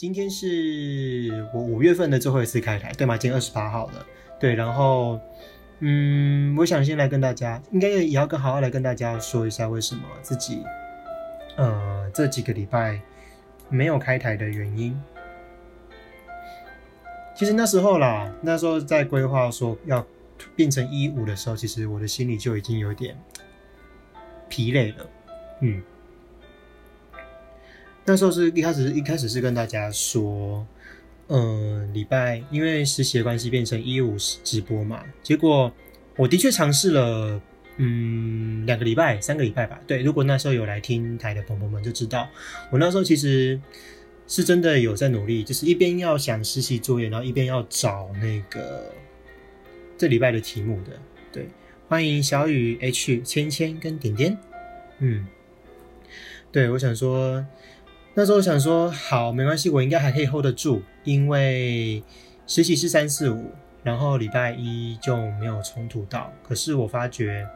今天是我五月份的最后一次开台，对吗？今天二十八号了，对。然后，嗯，我想先来跟大家，应该也要跟好好来跟大家说一下，为什么自己，呃，这几个礼拜没有开台的原因。其实那时候啦，那时候在规划说要变成一五的时候，其实我的心里就已经有点疲累了，嗯。那时候是一开始，一开始是跟大家说，嗯，礼拜因为实习的关系变成一五直播嘛。结果我的确尝试了，嗯，两个礼拜、三个礼拜吧。对，如果那时候有来听台的朋友们就知道，我那时候其实是真的有在努力，就是一边要想实习作业，然后一边要找那个这礼拜的题目的。对，欢迎小雨、H、芊芊跟点点。嗯，对，我想说。那时候想说好没关系，我应该还可以 hold 得住，因为实习是三四五，然后礼拜一就没有冲突到。可是我发觉，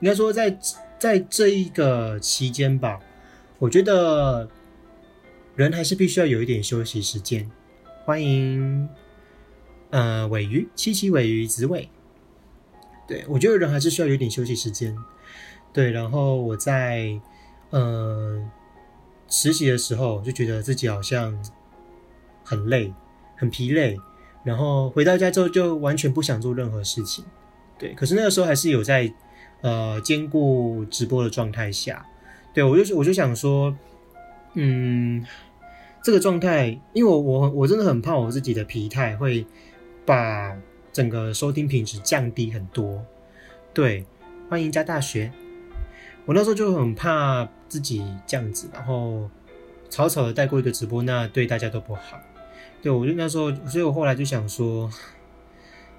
应该说在在这一个期间吧，我觉得人还是必须要有一点休息时间。欢迎，呃，尾鱼七七尾鱼紫尾，对我觉得人还是需要有点休息时间。对，然后我在，呃。实习的时候就觉得自己好像很累、很疲累，然后回到家之后就完全不想做任何事情。对，可是那个时候还是有在呃兼顾直播的状态下。对我就我就想说，嗯，这个状态，因为我我我真的很怕我自己的疲态会把整个收听品质降低很多。对，欢迎加大学。我那时候就很怕自己这样子，然后草草的带过一个直播，那对大家都不好。对我就那时候，所以我后来就想说，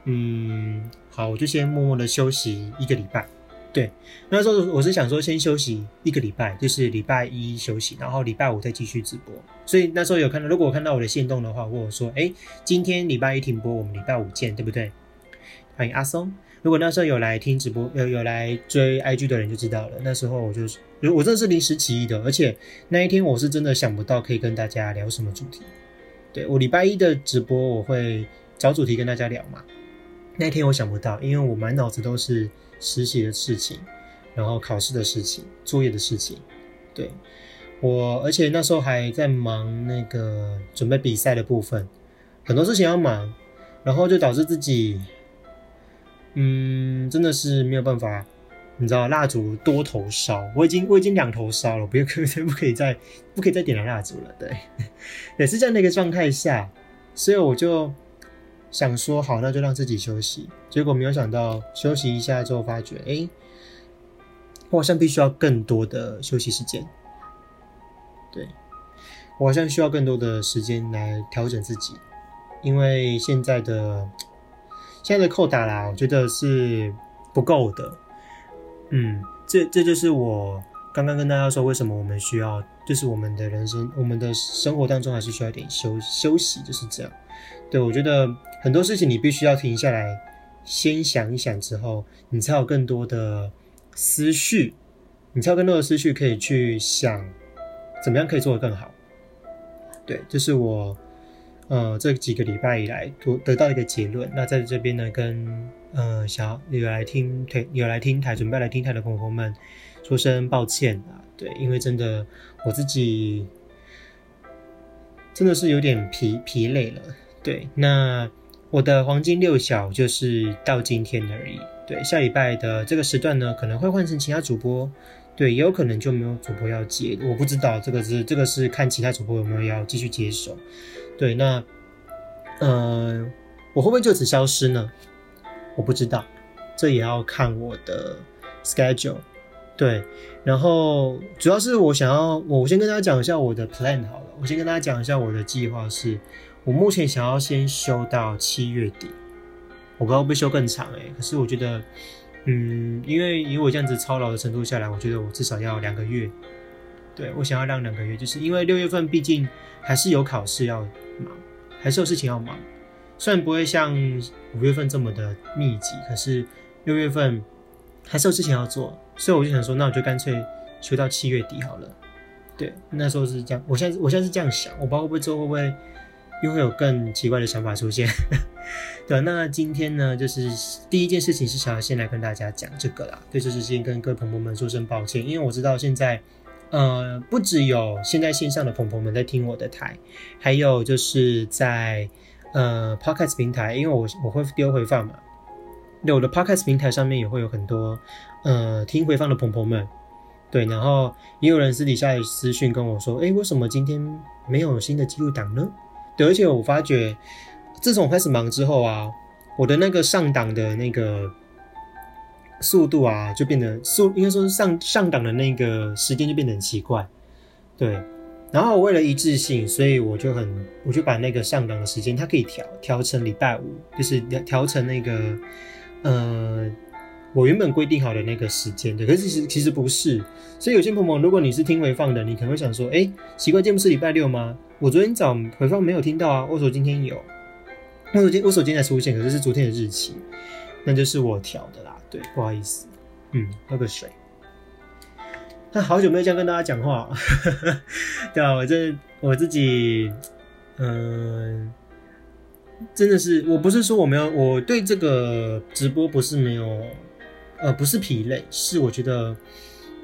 嗯，好，我就先默默的休息一个礼拜。对，那时候我是想说先休息一个礼拜，就是礼拜一休息，然后礼拜五再继续直播。所以那时候有看到，如果我看到我的线动的话，或者说，哎，今天礼拜一停播，我们礼拜五见，对不对？欢迎阿松。如果那时候有来听直播，有有来追 IG 的人就知道了。那时候我就，我真的是临时起意的，而且那一天我是真的想不到可以跟大家聊什么主题。对我礼拜一的直播，我会找主题跟大家聊嘛。那一天我想不到，因为我满脑子都是实习的事情，然后考试的事情、作业的事情。对我，而且那时候还在忙那个准备比赛的部分，很多事情要忙，然后就导致自己。嗯，真的是没有办法，你知道蜡烛多头烧，我已经我已经两头烧了，不可 不可以再不可以再点燃蜡烛了，对，也是这样的一个状态下，所以我就想说好，那就让自己休息。结果没有想到休息一下之后，发觉哎，我好像必须要更多的休息时间，对我好像需要更多的时间来调整自己，因为现在的。现在的扣打啦，我觉得是不够的。嗯，这这就是我刚刚跟大家说，为什么我们需要，就是我们的人生，我们的生活当中还是需要一点休休息，就是这样。对我觉得很多事情你必须要停下来，先想一想之后，你才有更多的思绪，你才有更多的思绪可以去想怎么样可以做得更好。对，这是我。呃，这几个礼拜以来，得得到一个结论。那在这边呢，跟呃小有来听台有来听台准备来听台的朋友们说声抱歉啊。对，因为真的我自己真的是有点疲疲累了。对，那我的黄金六小就是到今天而已。对，下礼拜的这个时段呢，可能会换成其他主播。对，也有可能就没有主播要接，我不知道这个是这个是看其他主播有没有要继续接手。对，那，呃，我会不会就此消失呢？我不知道，这也要看我的 schedule。对，然后主要是我想要，我先跟大家讲一下我的 plan 好了。我先跟大家讲一下我的计划是，我目前想要先修到七月底，我不知道会不会修更长诶，可是我觉得，嗯，因为以我这样子操劳的程度下来，我觉得我至少要两个月。对我想要让两个月，就是因为六月份毕竟还是有考试要。忙还是有事情要忙，虽然不会像五月份这么的密集，可是六月份还是有事情要做，所以我就想说，那我就干脆休到七月底好了。对，那时候是这样。我现在我现在是这样想，我不知道会不会之后会不会又会有更奇怪的想法出现。对，那今天呢，就是第一件事情是想要先来跟大家讲这个啦。对，就是先跟各位朋友们说声抱歉，因为我知道现在呃不只有现在线上的朋友们在听我的台，还有就是在呃 Podcast 平台，因为我我会丢回放嘛。对，我的 Podcast 平台上面也会有很多呃听回放的朋友们。对，然后也有人私底下私讯跟我说：“哎，为什么今天没有新的记录档呢？”对，而且我发觉，自从开始忙之后啊，我的那个上档的那个速度啊，就变得速，应该说是上上档的那个时间就变得很奇怪。对，然后为了一致性，所以我就很，我就把那个上档的时间，它可以调调成礼拜五，就是调调成那个，呃。我原本规定好的那个时间，对，可是其实其实不是，所以有些朋友，如果你是听回放的，你可能会想说，哎，奇怪，今天不是礼拜六吗？我昨天早回放没有听到啊，我手今天有，我手今我手今天才出现，可是是昨天的日期，那就是我调的啦，对，不好意思，嗯，喝个水，那好久没有这样跟大家讲话，对啊，我这我自己，嗯，真的是，我不是说我没有，我对这个直播不是没有。呃，不是疲累，是我觉得，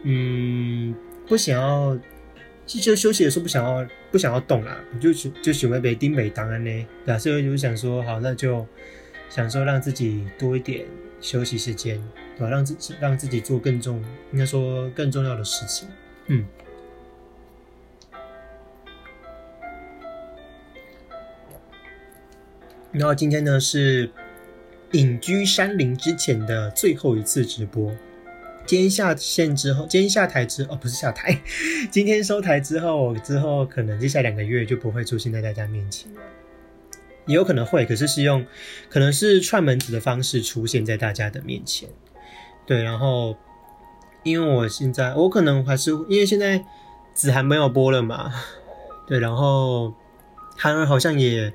嗯，不想要，就休息的时候不想要，不想要动啦，就就喜欢被丁美当然呢，对啊，所以就想说，好，那就想说让自己多一点休息时间，对吧？让自己让自己做更重，应该说更重要的事情，嗯。然后今天呢是。隐居山林之前的最后一次直播，今天下线之后，今天下台之哦不是下台，今天收台之后，之后可能接下来两个月就不会出现在大家面前了，也有可能会，可是是用可能是串门子的方式出现在大家的面前，对，然后因为我现在我可能还是因为现在子涵没有播了嘛，对，然后涵儿好像也。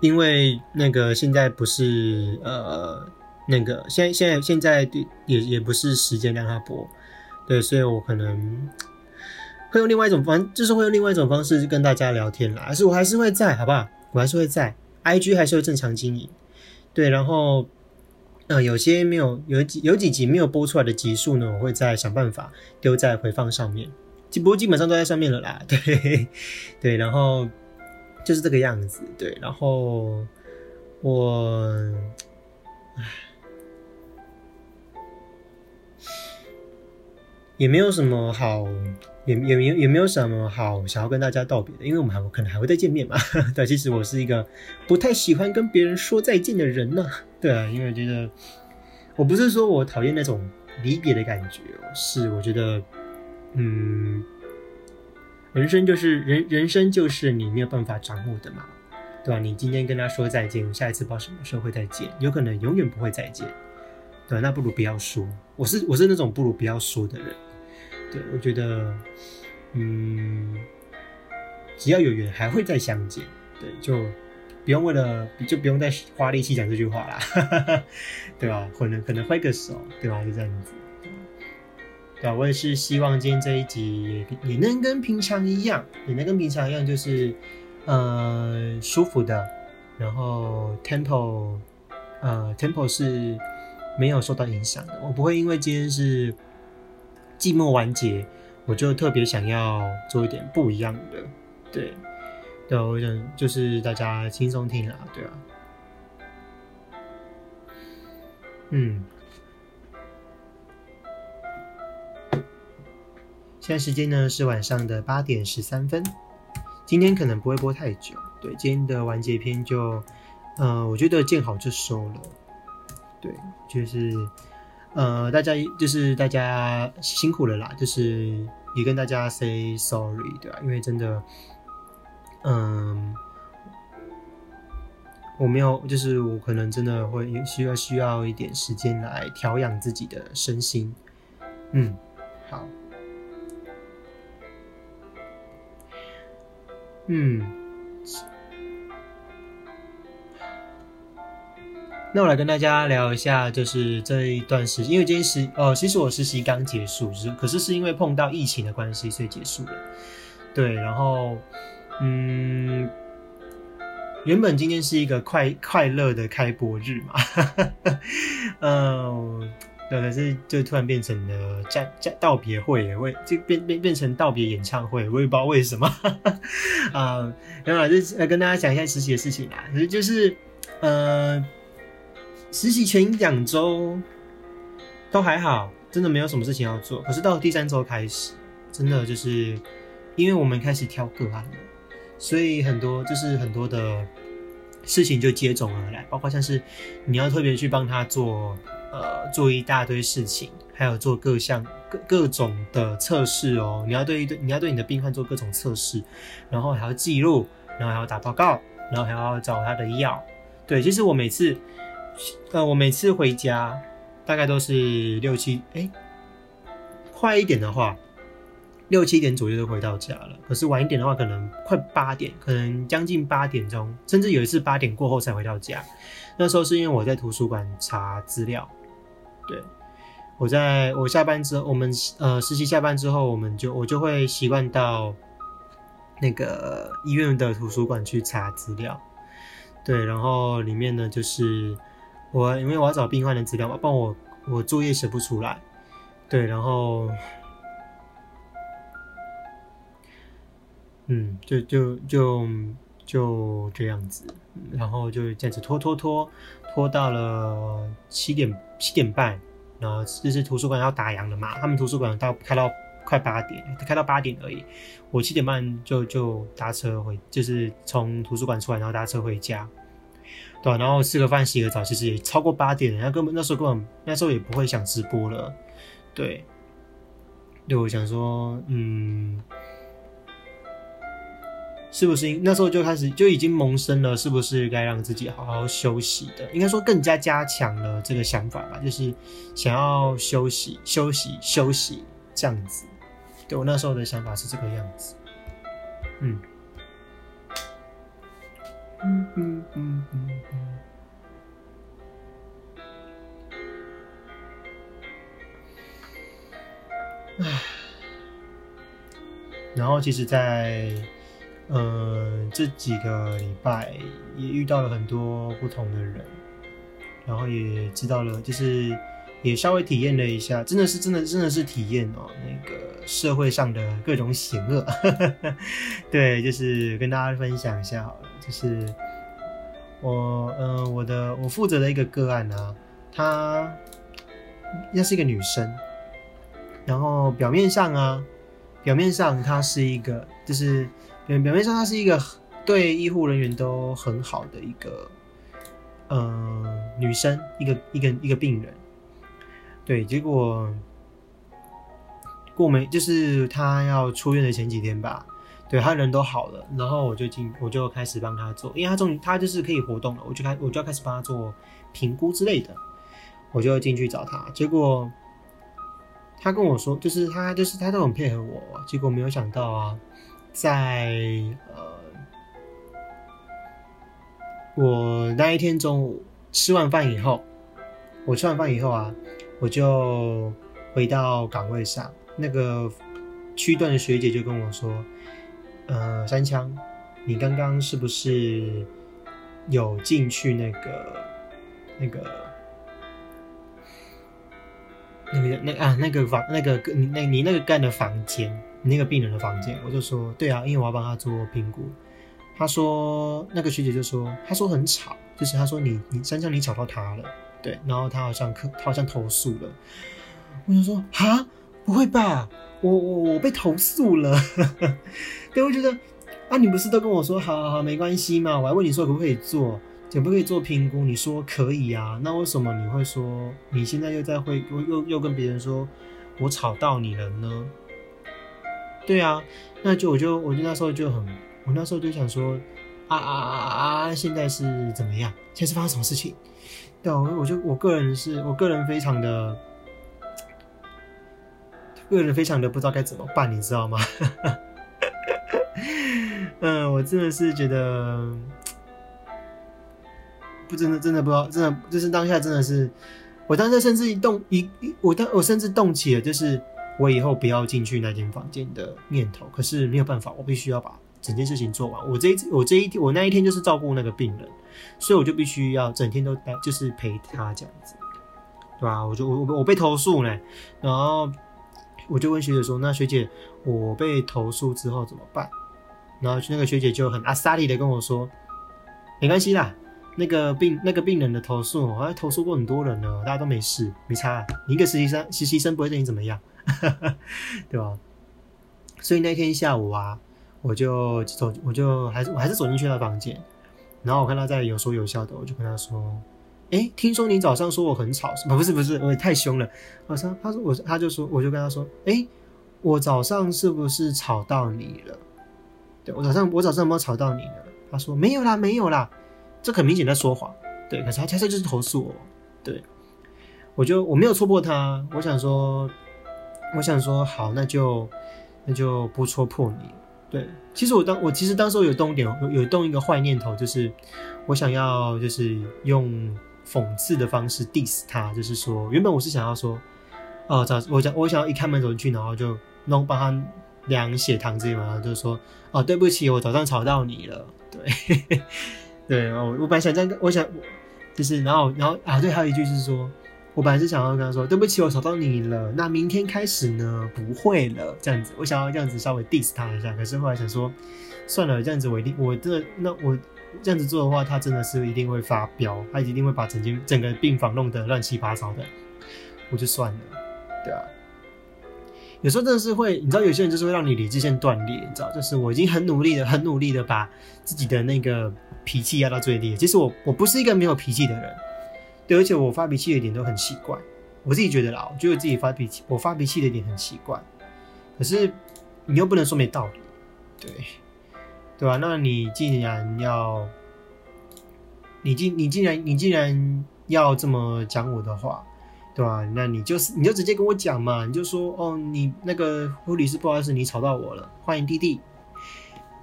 因为那个现在不是呃那个现在现在现在也也不是时间让他播，对，所以我可能会用另外一种方，就是会用另外一种方式跟大家聊天啦。还是我还是会在，好不好？我还是会在，IG 还是会正常经营，对。然后呃，有些没有有几有几集没有播出来的集数呢，我会再想办法丢在回放上面。不过基本上都在上面了啦，对对，然后。就是这个样子，对。然后我，唉，也没有什么好，也也没也没有什么好想要跟大家道别的，因为我们还可能还会再见面嘛。对，其实我是一个不太喜欢跟别人说再见的人呢。对啊，因为我觉得我不是说我讨厌那种离别的感觉，是我觉得，嗯。人生就是人，人生就是你没有办法掌握的嘛，对吧？你今天跟他说再见，下一次不知道什么时候会再见，有可能永远不会再见，对那不如不要说。我是我是那种不如不要说的人，对我觉得，嗯，只要有缘还会再相见，对，就不用为了就不用再花力气讲这句话啦，对吧？可能可能挥个手，对吧？就这样子。对我也是希望今天这一集也也能跟平常一样，也能跟平常一样，就是，呃，舒服的，然后 tempo，呃，tempo 是没有受到影响的。我不会因为今天是寂寞完结，我就特别想要做一点不一样的。对，对，我想就是大家轻松听啦，对啊，嗯。现在时间呢是晚上的八点十三分，今天可能不会播太久。对，今天的完结篇就，呃，我觉得见好就收了。对，就是，呃，大家就是大家辛苦了啦，就是也跟大家 say sorry，对吧？因为真的，嗯，我没有，就是我可能真的会需要需要一点时间来调养自己的身心。嗯，好。嗯，那我来跟大家聊一下，就是这一段时间，因为今天实哦，其实我实习刚结束，是可是是因为碰到疫情的关系，所以结束了。对，然后嗯，原本今天是一个快快乐的开播日嘛，嗯。对，可是就突然变成了家家道别会，会就变变变成道别演唱会，我也不知道为什么。啊，然后就跟大家讲一下实习的事情啊。其实就是，呃，实习前两周都还好，真的没有什么事情要做。可是到第三周开始，真的就是因为我们开始挑个案了，所以很多就是很多的事情就接踵而来，包括像是你要特别去帮他做。呃，做一大堆事情，还有做各项各各种的测试哦。你要对对，你要对你的病患做各种测试，然后还要记录，然后还要打报告，然后还要找他的药。对，其实我每次，呃，我每次回家大概都是六七，哎，快一点的话，六七点左右就回到家了。可是晚一点的话，可能快八点，可能将近八点钟，甚至有一次八点过后才回到家。那时候是因为我在图书馆查资料。对，我在我下班之后，我们呃实习下班之后，我们就我就会习惯到那个医院的图书馆去查资料。对，然后里面呢就是我因为我要找病患的资料嘛，不然我我作业写不出来。对，然后嗯，就就就就这样子，然后就这样子拖拖拖。拖到了七点七点半，然后就是图书馆要打烊了嘛。他们图书馆到开到快八点，开到八点而已。我七点半就就搭车回，就是从图书馆出来，然后搭车回家。对，然后吃个饭、洗个澡，其实也超过八点。然后根本那时候根本那时候也不会想直播了。对，对我想说，嗯。是不是那时候就开始就已经萌生了？是不是该让自己好好休息的？应该说更加加强了这个想法吧，就是想要休息、休息、休息这样子。对我那时候的想法是这个样子。嗯，嗯嗯嗯嗯嗯。唉，然后其实，在。呃，这几个礼拜也遇到了很多不同的人，然后也知道了，就是也稍微体验了一下，真的是真的真的是体验哦，那个社会上的各种险恶。对，就是跟大家分享一下好了，就是我呃我的我负责的一个个案呢，她应该是一个女生，然后表面上啊，表面上她是一个就是。表表面上，她是一个对医护人员都很好的一个，呃，女生，一个一个一个病人。对，结果过没，就是她要出院的前几天吧，对他人都好了，然后我就进，我就开始帮他做，因为他终于他就是可以活动了，我就开我就要开始帮他做评估之类的，我就进去找他，结果他跟我说，就是他就是他都很配合我，结果没有想到啊。在呃，我那一天中午吃完饭以后，我吃完饭以后啊，我就回到岗位上。那个区段的学姐就跟我说：“呃，三枪，你刚刚是不是有进去那个那个那个那啊那个房那个你那你那个干的房间？”你那个病人的房间，我就说对啊，因为我要帮他做评估。他说那个学姐就说，他说很吵，就是他说你你三枪你吵到他了，对，然后他好像他好像投诉了。我就说哈，不会吧，我我我被投诉了。对，我觉得啊，你不是都跟我说好好好没关系嘛，我还问你说可不可以做，可不可以做评估，你说可以啊，那为什么你会说你现在又在会又又跟别人说我吵到你了呢？对啊，那就我就我就那时候就很，我那时候就想说，啊啊啊啊！现在是怎么样？现在是发生什么事情？对啊，我就我个人是我个人非常的，个人非常的不知道该怎么办，你知道吗？嗯，我真的是觉得，不真的真的不知道，真的就是当下真的是，我当时甚至一动一我当我甚至动起了，就是。我以后不要进去那间房间的念头。可是没有办法，我必须要把整件事情做完。我这一次我这一天我那一天就是照顾那个病人，所以我就必须要整天都待，就是陪他这样子，对吧？我就我我被投诉呢，然后我就问学姐说：“那学姐，我被投诉之后怎么办？”然后那个学姐就很阿萨利的跟我说：“没关系啦，那个病那个病人的投诉，我还投诉过很多人了，大家都没事，没差。你一个实习生，实习生不会对你怎么样，对吧？所以那天下午啊，我就走，我就还是我还是走进去他房间，然后我看他在有说有笑的，我就跟他说：，哎，听说你早上说我很吵，不不是不是，我太凶了。早上他说我，他就说，我就跟他说：，哎，我早上是不是吵到你了？”对我早上我早上有没有吵到你呢？他说没有啦，没有啦，这很明显在说谎。对，可是他他这就是投诉我。对，我就我没有戳破他。我想说，我想说好，那就那就不戳破你。对，其实我当我其实当时有动点有有动一个坏念头，就是我想要就是用讽刺的方式 diss 他，就是说原本我是想要说，哦早我想我想要一开门走进去，然后就弄帮他。量血糖之类嘛，就说，哦，对不起，我早上吵到你了。对，对，我我本来想这样，我想就是，然后，然后啊，对，还有一句是说，我本来是想要跟他说，对不起，我吵到你了。那明天开始呢，不会了，这样子，我想要这样子稍微 diss 他一下。可是后来想说，算了，这样子我一定，我真的，那我这样子做的话，他真的是一定会发飙，他一定会把整间整个病房弄得乱七八糟的，我就算了，对啊。有时候真的是会，你知道，有些人就是会让你理智线断裂，你知道，就是我已经很努力的、很努力的把自己的那个脾气压到最低。其实我我不是一个没有脾气的人，对，而且我发脾气的点都很奇怪，我自己觉得啦，我觉得自己发脾气，我发脾气的点很奇怪。可是你又不能说没道理，对，对吧？那你既然要，你既你既然你既然要这么讲我的话。对吧？那你就是你就直接跟我讲嘛，你就说哦，你那个护理师不好意思，你吵到我了，欢迎弟弟。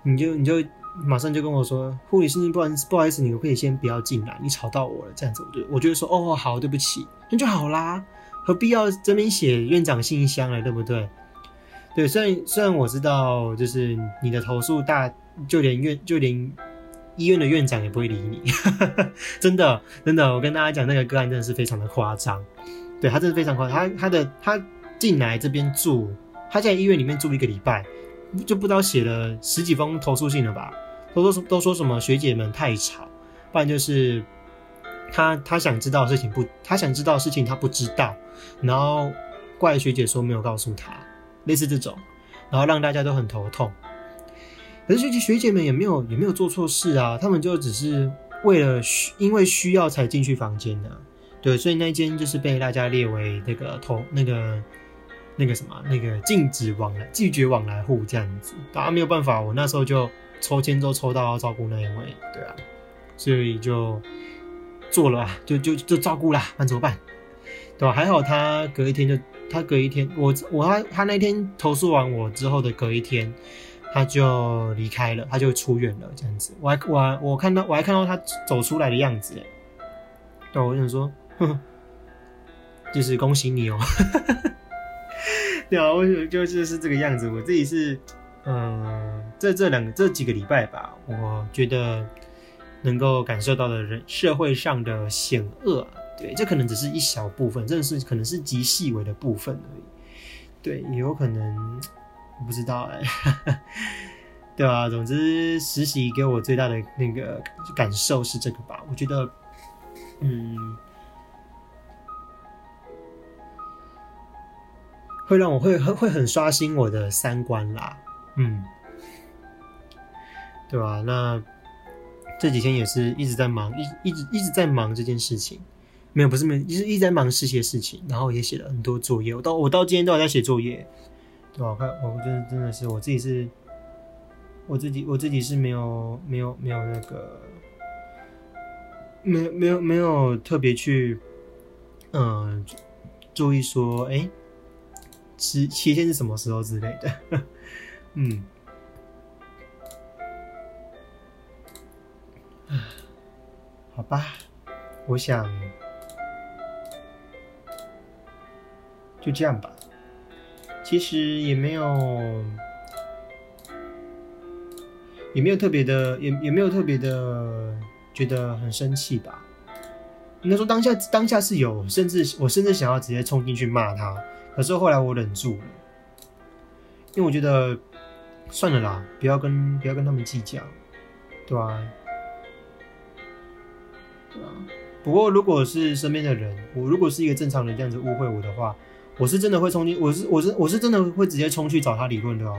你就你就马上就跟我说，护理师不好意思，不好意思，你可以先不要进来，你吵到我了，这样子我就我就说哦好，对不起，那就好啦，何必要这边写院长信箱了，对不对？对，虽然虽然我知道，就是你的投诉大，就连院就连医院的院长也不会理你，真的真的，我跟大家讲那个个案真的是非常的夸张。对他真的非常夸张，他他的他进来这边住，他在医院里面住一个礼拜，就不知道写了十几封投诉信了吧？都说都说什么学姐们太吵，不然就是他他想知道的事情不，他想知道事情他不知道，然后怪学姐说没有告诉他，类似这种，然后让大家都很头痛。可是学姐学姐们也没有也没有做错事啊，他们就只是为了需因为需要才进去房间的。对，所以那间就是被大家列为那个投那个那个什么那个禁止往来拒绝往来户这样子，当然没有办法，我那时候就抽签都抽到照顾那一位，对啊，所以就做了，就就就照顾啦，那怎么办？对吧？还好他隔一天就他隔一天，我我他他那天投诉完我之后的隔一天，他就离开了，他就出院了这样子。我还我我看到我还看到他走出来的样子，对，我想说。就是恭喜你哦，对啊，我就就是这个样子。我自己是，嗯，这这两个这几个礼拜吧，我觉得能够感受到的人社会上的险恶，对，这可能只是一小部分，真的是可能是极细微的部分而已。对，也有可能我不知道哎，对啊，总之实习给我最大的那个感受是这个吧，我觉得，嗯。会让我会会会很刷新我的三观啦，嗯，对吧？那这几天也是一直在忙，一一直一直在忙这件事情，没有不是没有，就是一直在忙实习的事情，然后也写了很多作业。我到我到今天都还在写作业，对？我看我真真的是我自己是，我自己我自己是没有没有没有那个，没有没有没有特别去嗯注意说哎。期期限是什么时候之类的？嗯，好吧，我想就这样吧。其实也没有，也没有特别的，也也没有特别的觉得很生气吧。应该说当下当下是有，甚至我甚至想要直接冲进去骂他，可是后来我忍住了，因为我觉得算了啦，不要跟不要跟他们计较，对吧？对啊。不过如果是身边的人，我如果是一个正常人这样子误会我的话，我是真的会冲进，我是我是我是真的会直接冲去找他理论的哦。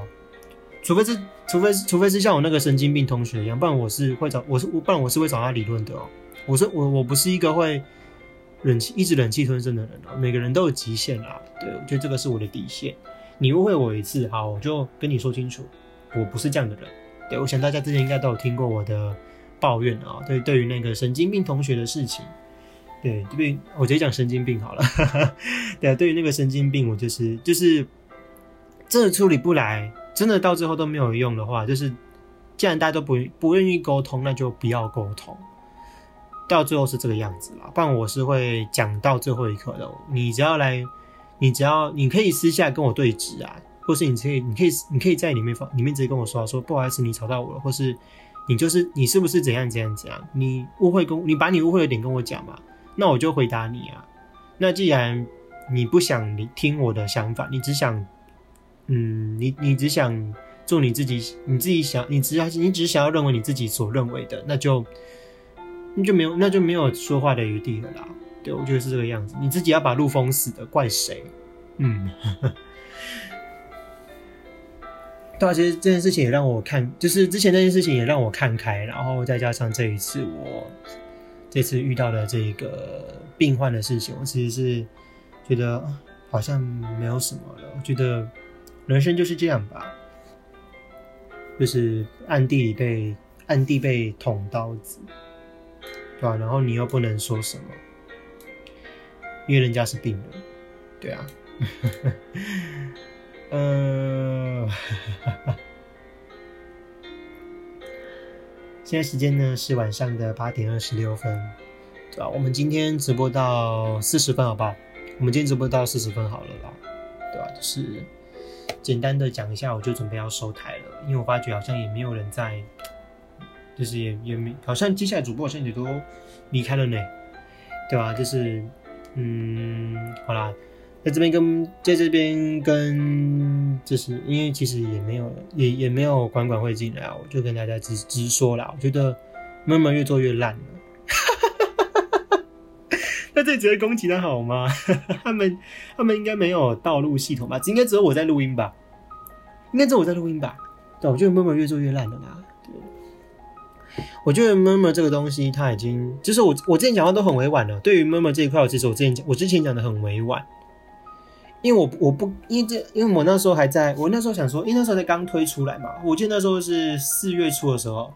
除非是除非是除非是像我那个神经病同学一样，不然我是会找我是我不然我是会找他理论的哦。我是我我不是一个会忍气一直忍气吞声的人啊，每个人都有极限啦。对，我觉得这个是我的底线。你误会我一次，好，我就跟你说清楚，我不是这样的人。对，我想大家之前应该都有听过我的抱怨啊。对，对于那个神经病同学的事情，对，这边，我直接讲神经病好了。对，对于那个神经病，我就是就是真的处理不来，真的到最后都没有用的话，就是既然大家都不不愿意沟通，那就不要沟通。到最后是这个样子啦，不然我是会讲到最后一刻的。你只要来，你只要你可以私下跟我对质啊，或是你可以，你可以，你可以在里面放里面直接跟我说说，不好意思，你吵到我了，或是你就是你是不是怎样怎样怎样？你误会跟，你把你误会的点跟我讲嘛，那我就回答你啊。那既然你不想你听我的想法，你只想，嗯，你你只想做你自己，你自己想，你只要你只想要认为你自己所认为的，那就。那就没有，那就没有说话的余地了啦。对，我觉得是这个样子。你自己要把路封死的，怪谁？嗯，对啊，其实这件事情也让我看，就是之前那件事情也让我看开，然后再加上这一次我这次遇到的这个病患的事情，我其实是觉得好像没有什么了。我觉得人生就是这样吧，就是暗地里被暗地被捅刀子。对吧？然后你又不能说什么，因为人家是病人，对啊。呃，现在时间呢是晚上的八点二十六分，对吧？我们今天直播到四十分，好不好？我们今天直播到四十分好了啦，对吧？就是简单的讲一下，我就准备要收台了，因为我发觉好像也没有人在。就是也也没，好像接下来主播好像也都离开了呢，对吧？就是，嗯，好啦，在这边跟在这边跟，就是因为其实也没有也也没有管管会进来，我就跟大家直直说啦，我觉得慢慢越做越烂了，那这直接攻击的好吗？他们他们应该没有道路系统吧？应该只有我在录音吧？应该只有我在录音吧？对，我觉得慢慢越做越烂了啦。我觉得 murmur 这个东西，它已经就是我我之前讲话都很委婉了。对于 murmur 这一块，我其实我之前讲我之前讲的很委婉，因为我我不因为这因为我那时候还在我那时候想说，因为那时候才刚推出来嘛，我记得那时候是四月初的时候，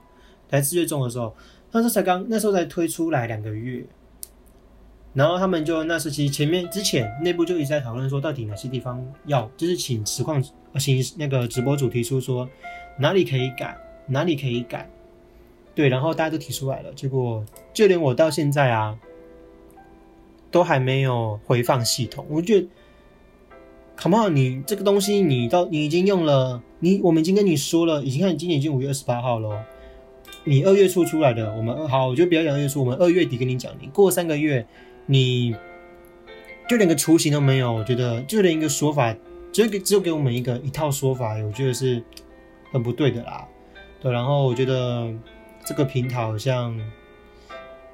才四月中的时候，那时候才刚那时候才推出来两个月，然后他们就那时其实前面之前内部就一直在讨论说，到底哪些地方要就是请实况请那个直播主提出说哪里可以改，哪里可以改。对，然后大家都提出来了，结果就连我到现在啊，都还没有回放系统。我觉得，Come on，你这个东西，你到你已经用了，你我们已经跟你说了，已经看今年已经五月二十八号了，你二月初出来的，我们好，我觉得不要讲二月初，我们二月底跟你讲，你过三个月，你就连个雏形都没有，我觉得就连一个说法，只给只有给我们一个一套说法，我觉得是很不对的啦。对，然后我觉得。这个平台好像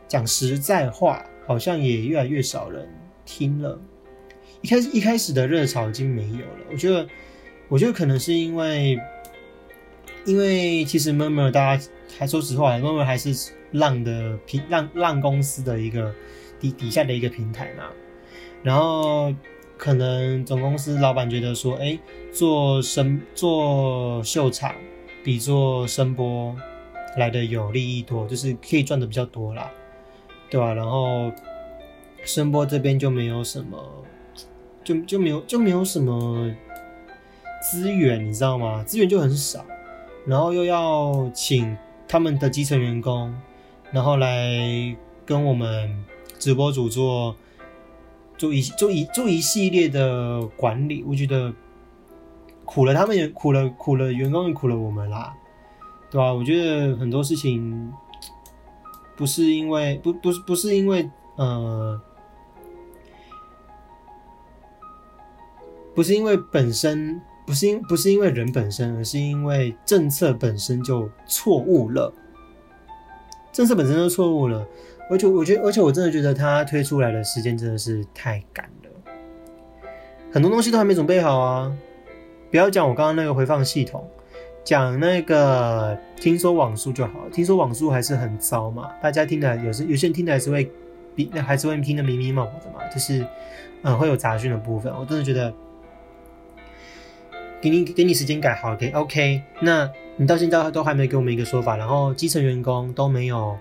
讲实在话，好像也越来越少人听了。一开始一开始的热潮已经没有了。我觉得，我觉得可能是因为，因为其实 m 大家还说实话 m 还是浪的平浪浪公司的一个底底下的一个平台嘛。然后可能总公司老板觉得说，哎，做声做秀场比做声波。来的有利益多，就是可以赚的比较多啦，对吧？然后声波这边就没有什么，就就没有就没有什么资源，你知道吗？资源就很少，然后又要请他们的基层员工，然后来跟我们直播组做做一做一做一系列的管理，我觉得苦了他们也苦了苦了员工也苦了我们啦，对吧？我觉得很多事情不是因为不不是不是因为呃。不是因为本身，不是因不是因为人本身，而是因为政策本身就错误了。政策本身就错误了，而且我觉得，而且我真的觉得他推出来的时间真的是太赶了，很多东西都还没准备好啊！不要讲我刚刚那个回放系统，讲那个听说网速就好，听说网速还是很糟嘛，大家听的有时有些人听的还是会比那还是会听得迷迷茫茫的嘛，就是嗯会有杂讯的部分，我真的觉得。给你给你时间改好，给 OK。那你到现在都还没给我们一个说法，然后基层员工都没有，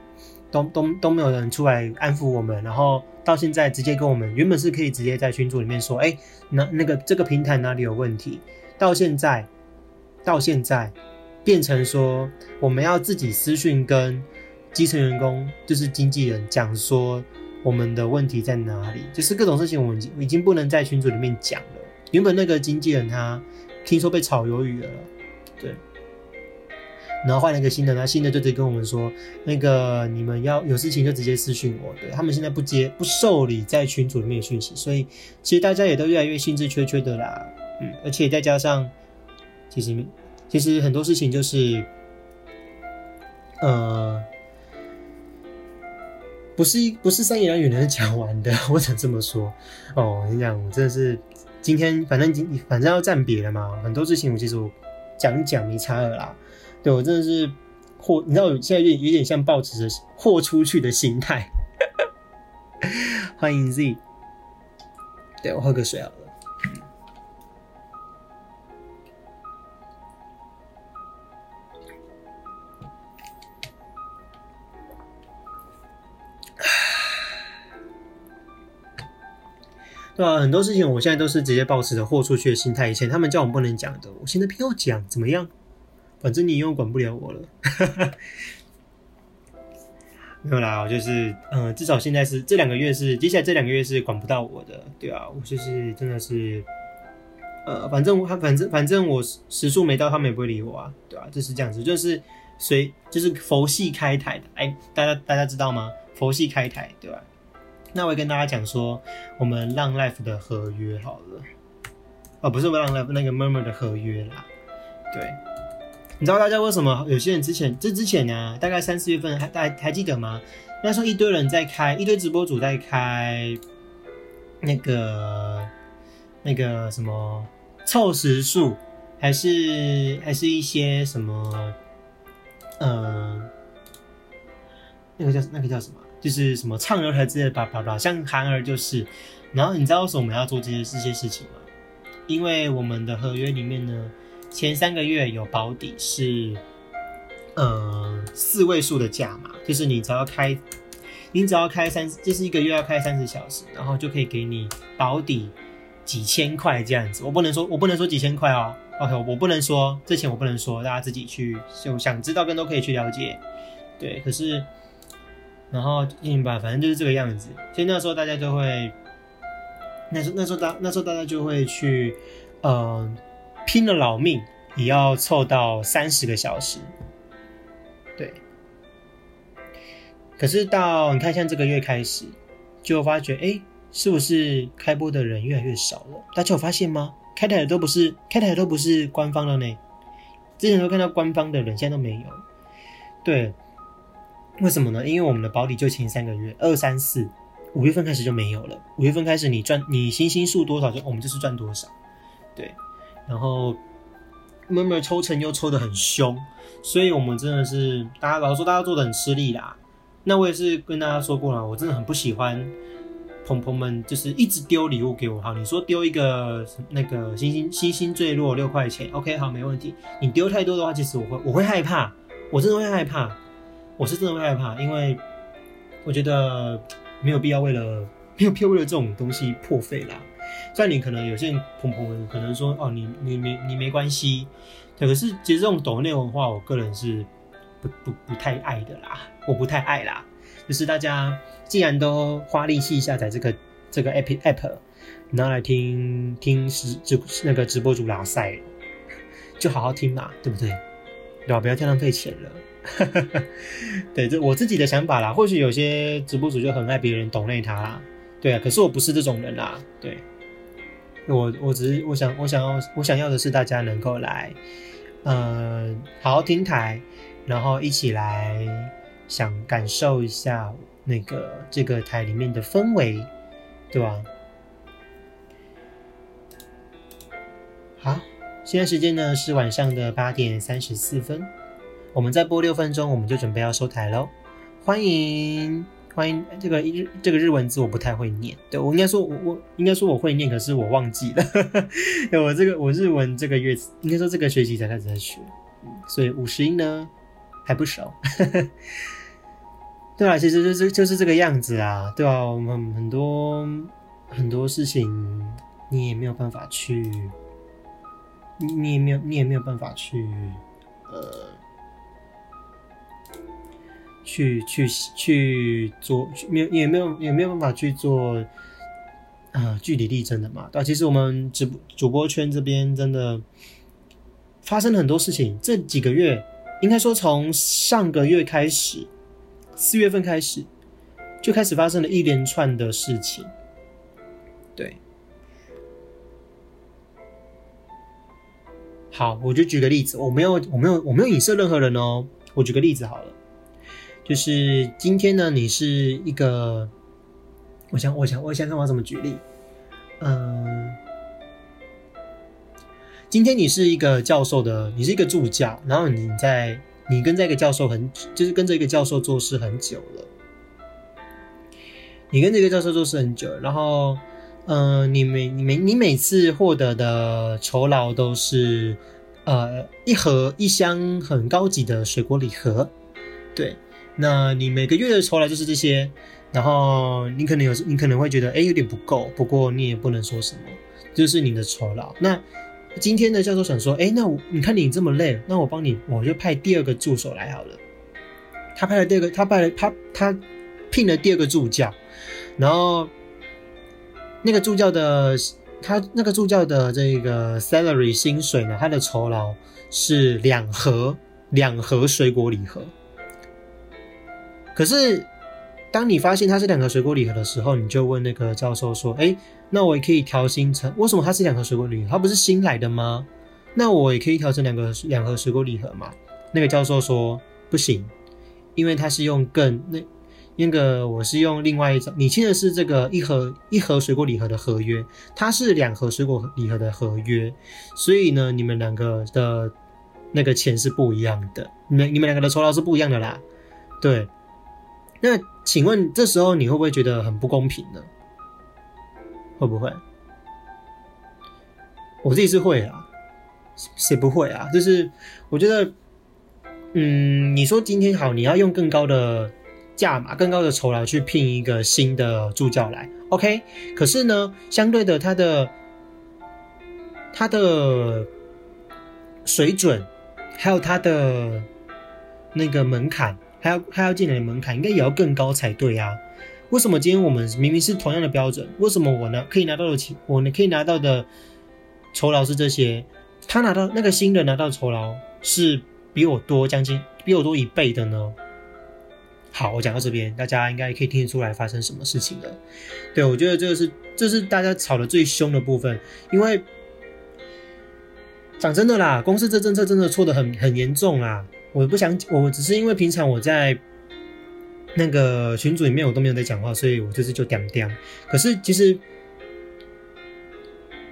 都都都没有人出来安抚我们，然后到现在直接跟我们，原本是可以直接在群组里面说，哎，那那个这个平台哪里有问题？到现在，到现在变成说我们要自己私讯跟基层员工，就是经纪人讲说我们的问题在哪里，就是各种事情我们已经已经不能在群组里面讲了。原本那个经纪人他。听说被炒鱿鱼了，对，然后换了一个新的，那新的就直接跟我们说，那个你们要有事情就直接私讯我，对他们现在不接不受理在群组里面的讯息，所以其实大家也都越来越兴致缺缺的啦，嗯，而且再加上，其实其实很多事情就是，呃，不是一不是三言两语能讲完的，我想这么说，哦，我跟你讲，我真的是。今天反正今反正要暂别了嘛，很多事情我其实我讲讲没差了啦。对我真的是豁，你知道我现在有点有点像报纸的豁出去的心态。欢迎 Z，对我喝个水好了。对啊，很多事情我现在都是直接保持着豁出去的心态。以前他们叫我不能讲的，我现在偏要讲，怎么样？反正你又管不了我了。没有啦，我就是，嗯，至少现在是这两个月是，接下来这两个月是管不到我的。对啊，我就是真的是，呃，反正他反正反正我时速没到，他们也不会理我啊，对吧？就是这样子，就是随就是佛系开台的，哎，大家大家知道吗？佛系开台，对吧？那我跟大家讲说，我们浪 life 的合约好了，哦，不是浪 life 那个 murmur 的合约啦。对，你知道大家为什么有些人之前这之前呢？大概三四月份还还还记得吗？那时候一堆人在开，一堆直播主在开那个那个什么凑时数，还是还是一些什么，嗯，那个叫那个叫什么？就是什么畅游台之类的，叭叭叭，像韩儿就是。然后你知道为什么我们要做这些这些事情吗？因为我们的合约里面呢，前三个月有保底是，呃，四位数的价嘛，就是你只要开，你只要开三，就是一个月要开三十小时，然后就可以给你保底几千块这样子。我不能说，我不能说几千块哦。OK，我不能说这钱我不能说，大家自己去就想知道更多可以去了解。对，可是。然后运营吧，反正就是这个样子。所以那时候大家就会，那时那时候大那时候大家就会去，嗯，拼了老命也要凑到三十个小时。对。可是到你看，像这个月开始，就发觉，哎，是不是开播的人越来越少了？大家有发现吗？开台的都不是开台的都不是官方的呢。之前都看到官方的人，现在都没有。对。为什么呢？因为我们的保底就前三个月，二三四五月份开始就没有了。五月份开始，你赚你星星数多少，就我们就是赚多少。对，然后默默抽成又抽的很凶，所以我们真的是大家老实说，大家做的很吃力啦。那我也是跟大家说过了，我真的很不喜欢鹏鹏们就是一直丢礼物给我。好，你说丢一个那个星星星星坠落六块钱，OK，好，没问题。你丢太多的话，其实我会我会害怕，我真的会害怕。我是真的会害怕，因为我觉得没有必要为了没有必要为了这种东西破费啦。虽然你可能有些人朋友可能说哦，你你没你没关系，对，可是其实这种抖内文化，我个人是不不不太爱的啦，我不太爱啦。就是大家既然都花力气下载这个这个 app app，拿来听听直直那个直播主拉赛，就好好听嘛，对不对？对吧？不要太浪费钱了。哈哈哈对，这我自己的想法啦。或许有些直播主就很爱别人懂内他啦，对啊。可是我不是这种人啦，对。我我只是我想我想要我想要的是大家能够来，嗯，好好听台，然后一起来想感受一下那个这个台里面的氛围，对吧？好，现在时间呢是晚上的八点三十四分。我们再播六分钟，我们就准备要收台喽。欢迎欢迎，这个日这个日文字我不太会念，对我应该说，我我应该说我会念，可是我忘记了。我这个我日文这个月应该说这个学期才开始在学，所以五十音呢还不熟。对啊，其实就是就是这个样子啊，对啊，我们很多很多事情你也没有办法去，你也没有你也没有办法去，呃。去去去做，没有也没有也没有办法去做，呃，据理力争的嘛，对吧？其实我们直播主播圈这边真的发生了很多事情，这几个月应该说从上个月开始，四月份开始就开始发生了一连串的事情，对。好，我就举个例子，我没有我没有我没有影射任何人哦，我举个例子好了。就是今天呢，你是一个，我想，我想，我想看我怎么举例。嗯，今天你是一个教授的，你是一个助教，然后你在，你跟这个教授很，就是跟这个教授做事很久了。你跟这个教授做事很久，然后，嗯，你每你每你每次获得的酬劳都是，呃，一盒一箱很高级的水果礼盒，对。那你每个月的酬劳就是这些，然后你可能有，你可能会觉得，哎，有点不够。不过你也不能说什么，就是你的酬劳。那今天的教授想说，哎，那我你看你这么累，那我帮你，我就派第二个助手来好了。他派了第二个，他派了他他聘了第二个助教，然后那个助教的他那个助教的这个 salary 薪水呢，他的酬劳是两盒两盒水果礼盒。可是，当你发现它是两个水果礼盒的时候，你就问那个教授说：“哎，那我也可以调新成？为什么它是两个水果礼盒？它不是新来的吗？那我也可以调成两个两盒水果礼盒嘛？”那个教授说：“不行，因为他是用更那那个我是用另外一种，你签的是这个一盒一盒水果礼盒的合约，它是两盒水果礼盒的合约，所以呢，你们两个的那个钱是不一样的，你们你们两个的酬劳是不一样的啦，对。”那请问这时候你会不会觉得很不公平呢？会不会？我自己是会啊，谁不会啊？就是我觉得，嗯，你说今天好，你要用更高的价码、更高的酬劳去聘一个新的助教来，OK？可是呢，相对的，他的他的水准，还有他的那个门槛。还要还要进来的门槛应该也要更高才对啊？为什么今天我们明明是同样的标准，为什么我呢可以拿到的钱，我呢可以拿到的酬劳是这些，他拿到那个新人拿到酬劳是比我多将近比我多一倍的呢？好，我讲到这边，大家应该可以听得出来发生什么事情了。对我觉得这个是这是大家吵得最凶的部分，因为讲真的啦，公司这政策真的错的很很严重啊。我不想，我只是因为平常我在那个群组里面我都没有在讲话，所以我这次就点点。可是其实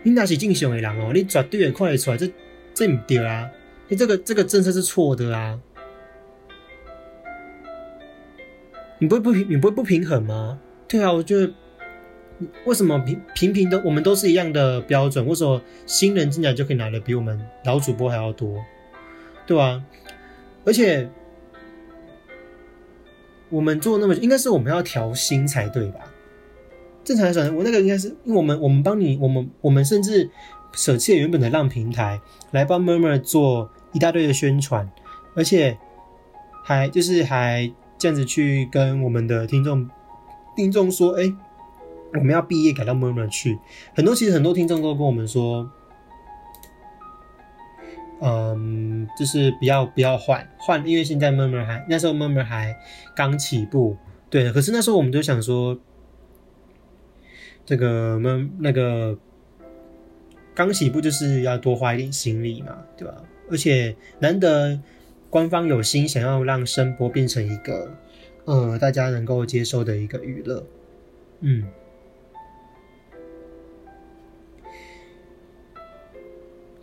你那是正常的人哦，你绝对也看得出来，这这不对啊！你这个这个政策是错的啊！你不会不平，你不会不平衡吗？对啊，我觉得为什么平平平的，我们都是一样的标准，为什么新人进来就可以拿的比我们老主播还要多？对吧？而且，我们做那么应该是我们要调薪才对吧？正常来说，我那个应该是因为我们我们帮你，我们我们甚至舍弃了原本的浪平台来帮 Murmur 做一大堆的宣传，而且还就是还这样子去跟我们的听众听众说：“哎，我们要毕业改到 Murmur 去。”很多其实很多听众都跟我们说。嗯，就是不要不要换换，因为现在慢慢还那时候慢慢还刚起步，对。可是那时候我们就想说，这个闷那个刚起步就是要多花一点心力嘛，对吧？而且难得官方有心想要让声波变成一个呃大家能够接受的一个娱乐，嗯。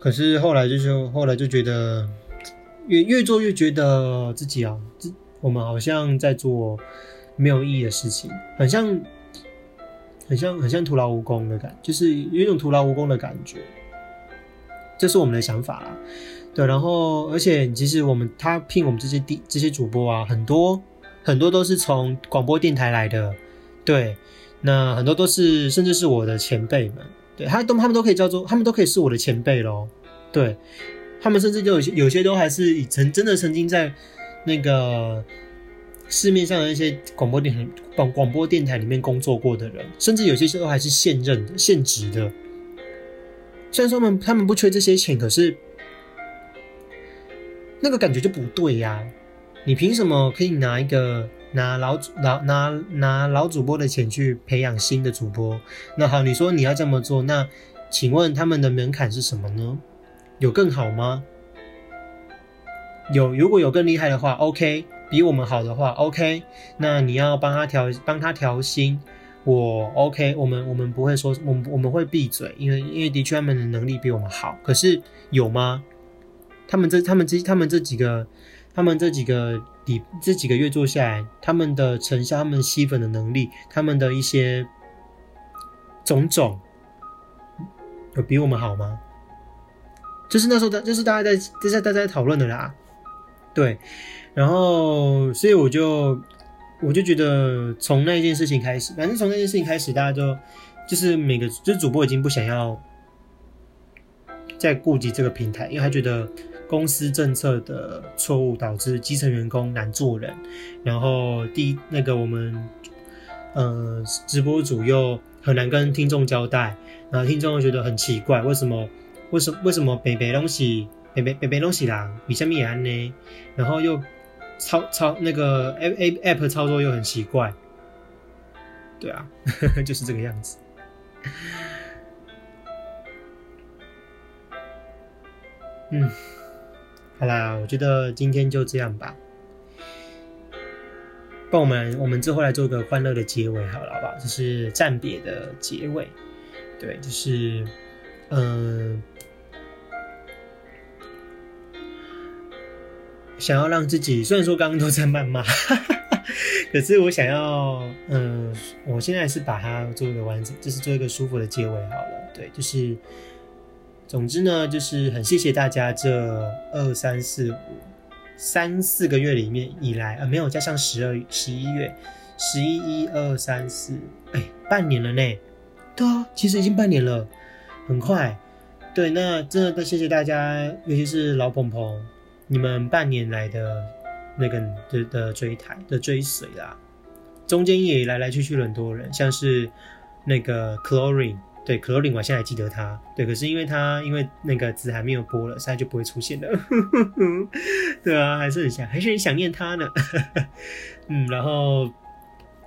可是后来就是后来就觉得越越做越觉得自己啊，这我们好像在做没有意义的事情，很像很像很像徒劳无功的感，就是有一种徒劳无功的感觉。这是我们的想法啦，对。然后而且其实我们他聘我们这些地这些主播啊，很多很多都是从广播电台来的，对。那很多都是甚至是我的前辈们。他都他们都可以叫做他们都可以是我的前辈喽，对他们甚至就有些有些都还是以曾真的曾经在那个市面上的一些广播电台广广播电台里面工作过的人，甚至有些时候还是现任的现职的。虽然说他们他们不缺这些钱，可是那个感觉就不对呀！你凭什么可以拿一个？拿老主老拿拿老主播的钱去培养新的主播，那好，你说你要这么做，那请问他们的门槛是什么呢？有更好吗？有，如果有更厉害的话，OK，比我们好的话，OK，那你要帮他调帮他调薪，我 OK，我们我们不会说，我们我们会闭嘴，因为因为的确他们的能力比我们好，可是有吗？他们这他们这他们这几个。他们这几个你这几个月做下来，他们的成效、他们吸粉的能力、他们的一些种种，有比我们好吗？就是那时候的，就是大家在就是大家在讨论的啦。对，然后所以我就我就觉得从那件事情开始，反正从那件事情开始，大家都就是每个就主播已经不想要再顾及这个平台，因为他觉得。公司政策的错误导致基层员工难做人，然后第那个我们，呃，直播主又很难跟听众交代，然后听众又觉得很奇怪，为什么，为什为什么北北东西北北北北东西啦，比下面安呢？然后又操操那个 A A App 操作又很奇怪，对啊，就是这个样子，嗯。好啦，我觉得今天就这样吧。帮我们，我们之后来做个欢乐的结尾，好了，好不好？就是暂别的结尾。对，就是，嗯，想要让自己，虽然说刚刚都在谩骂，可是我想要，嗯，我现在是把它做一个完整，就是做一个舒服的结尾，好了。对，就是。总之呢，就是很谢谢大家这二三四五三四个月里面以来，呃，没有加上十二十一月，十一一二三四，哎，半年了呢。对啊，其实已经半年了，很快。对，那真的谢谢大家，尤其是老鹏鹏，你们半年来的那个的的追台的追随啦，中间也来来去去了很多人，像是那个 Chlorine。对，可洛琳，我现在还记得他。对，可是因为他因为那个字还没有播了，现在就不会出现了。对啊，还是很想，还是很想念他呢。嗯，然后，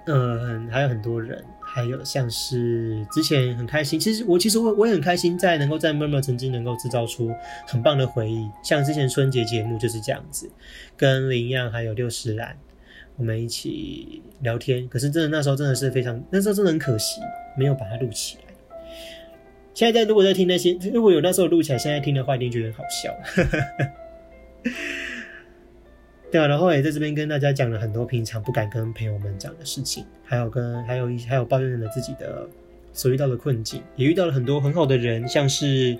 嗯，还有很多人，还有像是之前很开心，其实我其实我我也很开心，在能够在默默曾经能够制造出很棒的回忆，像之前春节节目就是这样子，跟林样还有六十兰我们一起聊天。可是真的那时候真的是非常，那时候真的很可惜，没有把它录起。现在在如果在听那些，如果有那时候录起来，现在听的话，一定觉得很好笑。对啊，然后也在这边跟大家讲了很多平常不敢跟朋友们讲的事情，还有跟还有一还有抱怨了自己的所遇到的困境，也遇到了很多很好的人，像是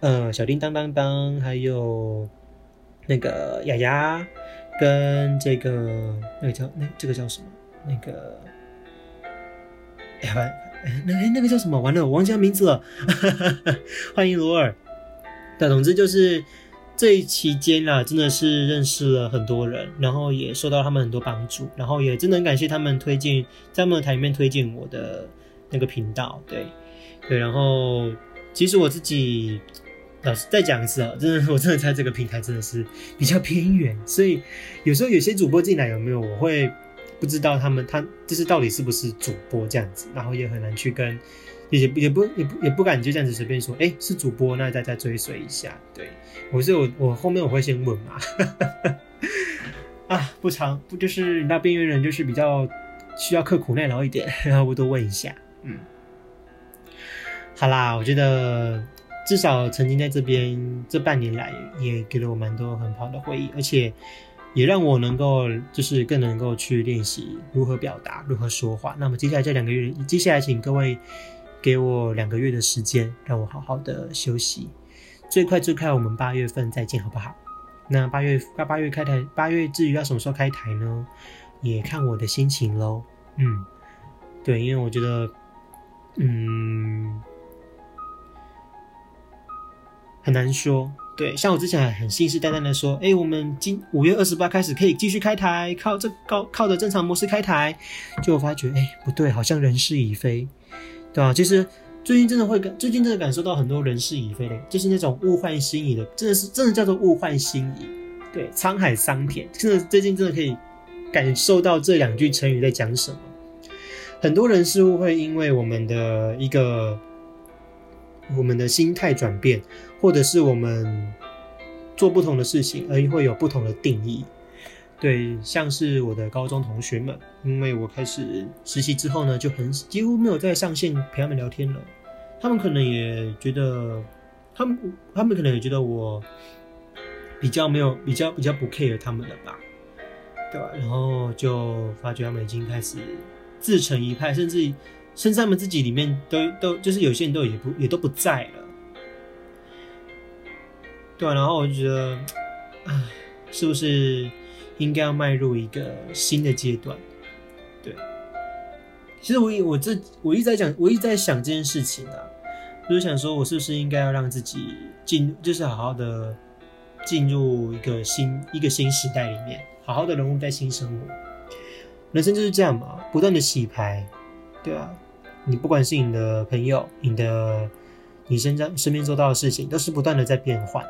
呃小叮当当当，还有那个雅雅，跟这个那个叫那这个叫什么那个哎。那哎，那个叫什么？完了，我忘记他名字了。欢迎罗尔。但总之就是这一期间啊，真的是认识了很多人，然后也受到他们很多帮助，然后也真的很感谢他们推荐在他们台里面推荐我的那个频道。对对，然后其实我自己老师再讲一次啊，真的，我真的 在这个平台真的是比较偏远，所以有时候有些主播进来有没有，我会不知道他们他就是到底是不是主播这样子，然后也很难去跟，也也不也不也不敢就这样子随便说，哎，是主播，那大家追随一下。对我是我我后面我会先问嘛，啊，不长不就是那边缘人就是比较需要刻苦耐劳一点，然后我多问一下，嗯。好啦，我觉得至少曾经在这边这半年来，也给了我蛮多很好的回忆，而且也让我能够就是更能够去练习如何表达、如何说话。那么接下来这两个月，接下来请各位给我两个月的时间，让我好好的休息。最快最快，我们八月份再见，好不好？那八月八八月开台，八月至于要什么时候开台呢？也看我的心情喽。嗯，对，因为我觉得，嗯。很难说，对，像我之前很信誓旦旦的说，哎，我们今五月二十八开始可以继续开台，靠这靠靠着正常模式开台，就发觉，哎，不对，好像人事已非，对吧？其实最近真的会感，最近真的感受到很多人事已非的，就是那种物换星移的，真的是真的叫做物换星移，对，沧海桑田，真的最近真的可以感受到这两句成语在讲什么。很多人事物会因为我们的一个。我们的心态转变，或者是我们做不同的事情，而会有不同的定义。对，像是我的高中同学们，因为我开始实习之后呢，就很几乎没有再上线陪他们聊天了。他们可能也觉得，他们他们可能也觉得我比较没有比较比较不 care 他们了吧，对吧？然后就发觉他们已经开始自成一派，甚至。甚至他们自己里面都都就是有些人都也不也都不在了，对啊，然后我就觉得，唉，是不是应该要迈入一个新的阶段？对，其实我我这我一直在讲，我一直在想这件事情啊，就是想说我是不是应该要让自己进，就是好好的进入一个新一个新时代里面，好好的融入在新生活。人生就是这样嘛，不断的洗牌，对啊。你不管是你的朋友，你的你身上身边做到的事情，都是不断的在变换。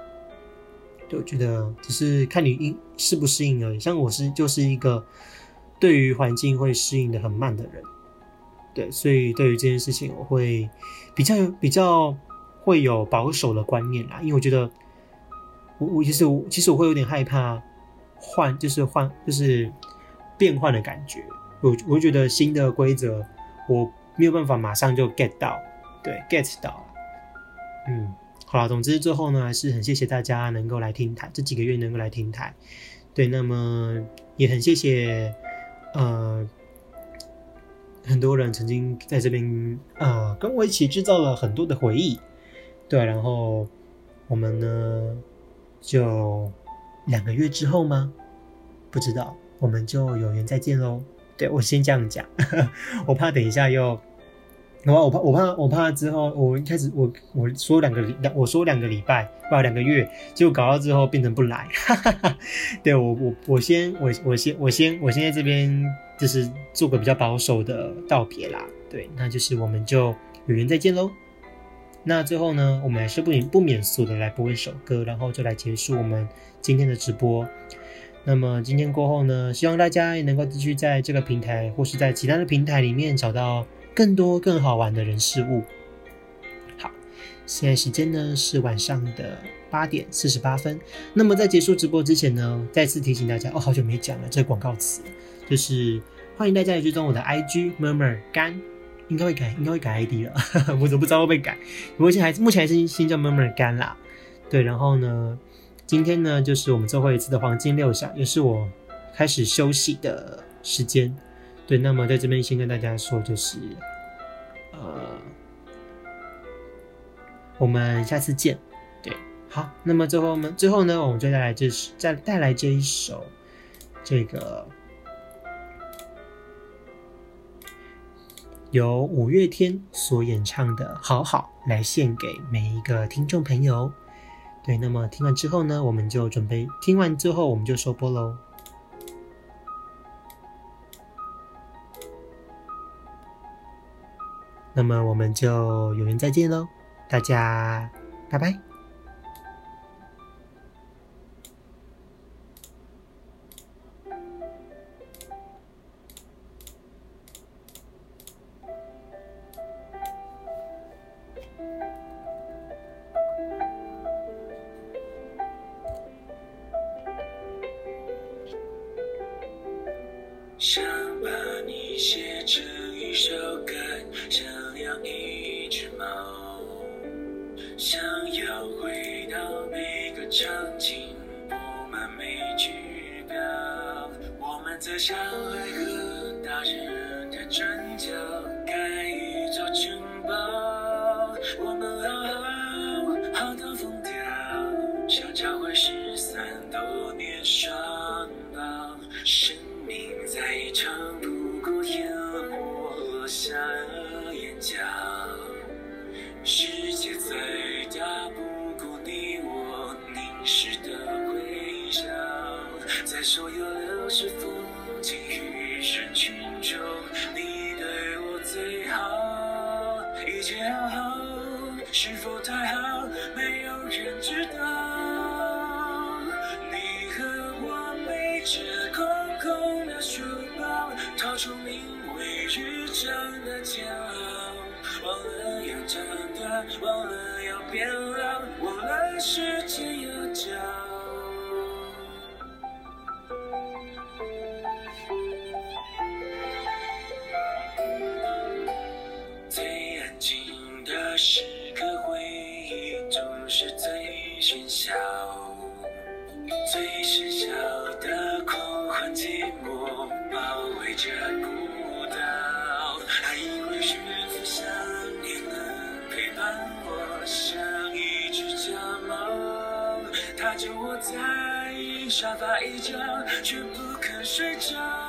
对，我觉得只是看你应适不适应而已。像我是就是一个对于环境会适应的很慢的人，对，所以对于这件事情，我会比较比较会有保守的观念啦。因为我觉得，我我其实我其实我会有点害怕换，就是换就是变换的感觉。我我觉得新的规则，我。没有办法马上就 get 到，对，get 到，嗯，好了，总之最后呢，还是很谢谢大家能够来听台，这几个月能够来听台，对，那么也很谢谢，呃，很多人曾经在这边呃跟我一起制造了很多的回忆，对，然后我们呢就两个月之后吗？不知道，我们就有缘再见喽。对我先这样讲，我怕等一下又，我我怕我怕我怕之后我一开始我我说两个两我说两个礼拜不两个月，结果搞到之后变成不来，对我我我先我我先我先我先在这边就是做个比较保守的道别啦，对，那就是我们就有缘再见喽。那最后呢，我们还是不免不免俗的来播一首歌，然后就来结束我们今天的直播。那么今天过后呢，希望大家也能够继续在这个平台或是在其他的平台里面找到更多更好玩的人事物。好，现在时间呢是晚上的八点四十八分。那么在结束直播之前呢，再次提醒大家哦，好久没讲了这个广告词，就是欢迎大家来追踪我的 IG murmur 干，应该会改，应该会改 ID 了，我怎么不知道会不会改？目前还目前还是新叫 murmur 干啦。对，然后呢？今天呢，就是我们最后一次的黄金六小，也是我开始休息的时间。对，那么在这边先跟大家说，就是呃，我们下次见。对，好，那么最后我们最后呢，我们就带来这是再带来这一首这个由五月天所演唱的《好好》，来献给每一个听众朋友。对，那么听完之后呢，我们就准备听完之后我们就收播喽。那么我们就有缘再见喽，大家拜拜。沙发一角，却不肯睡着。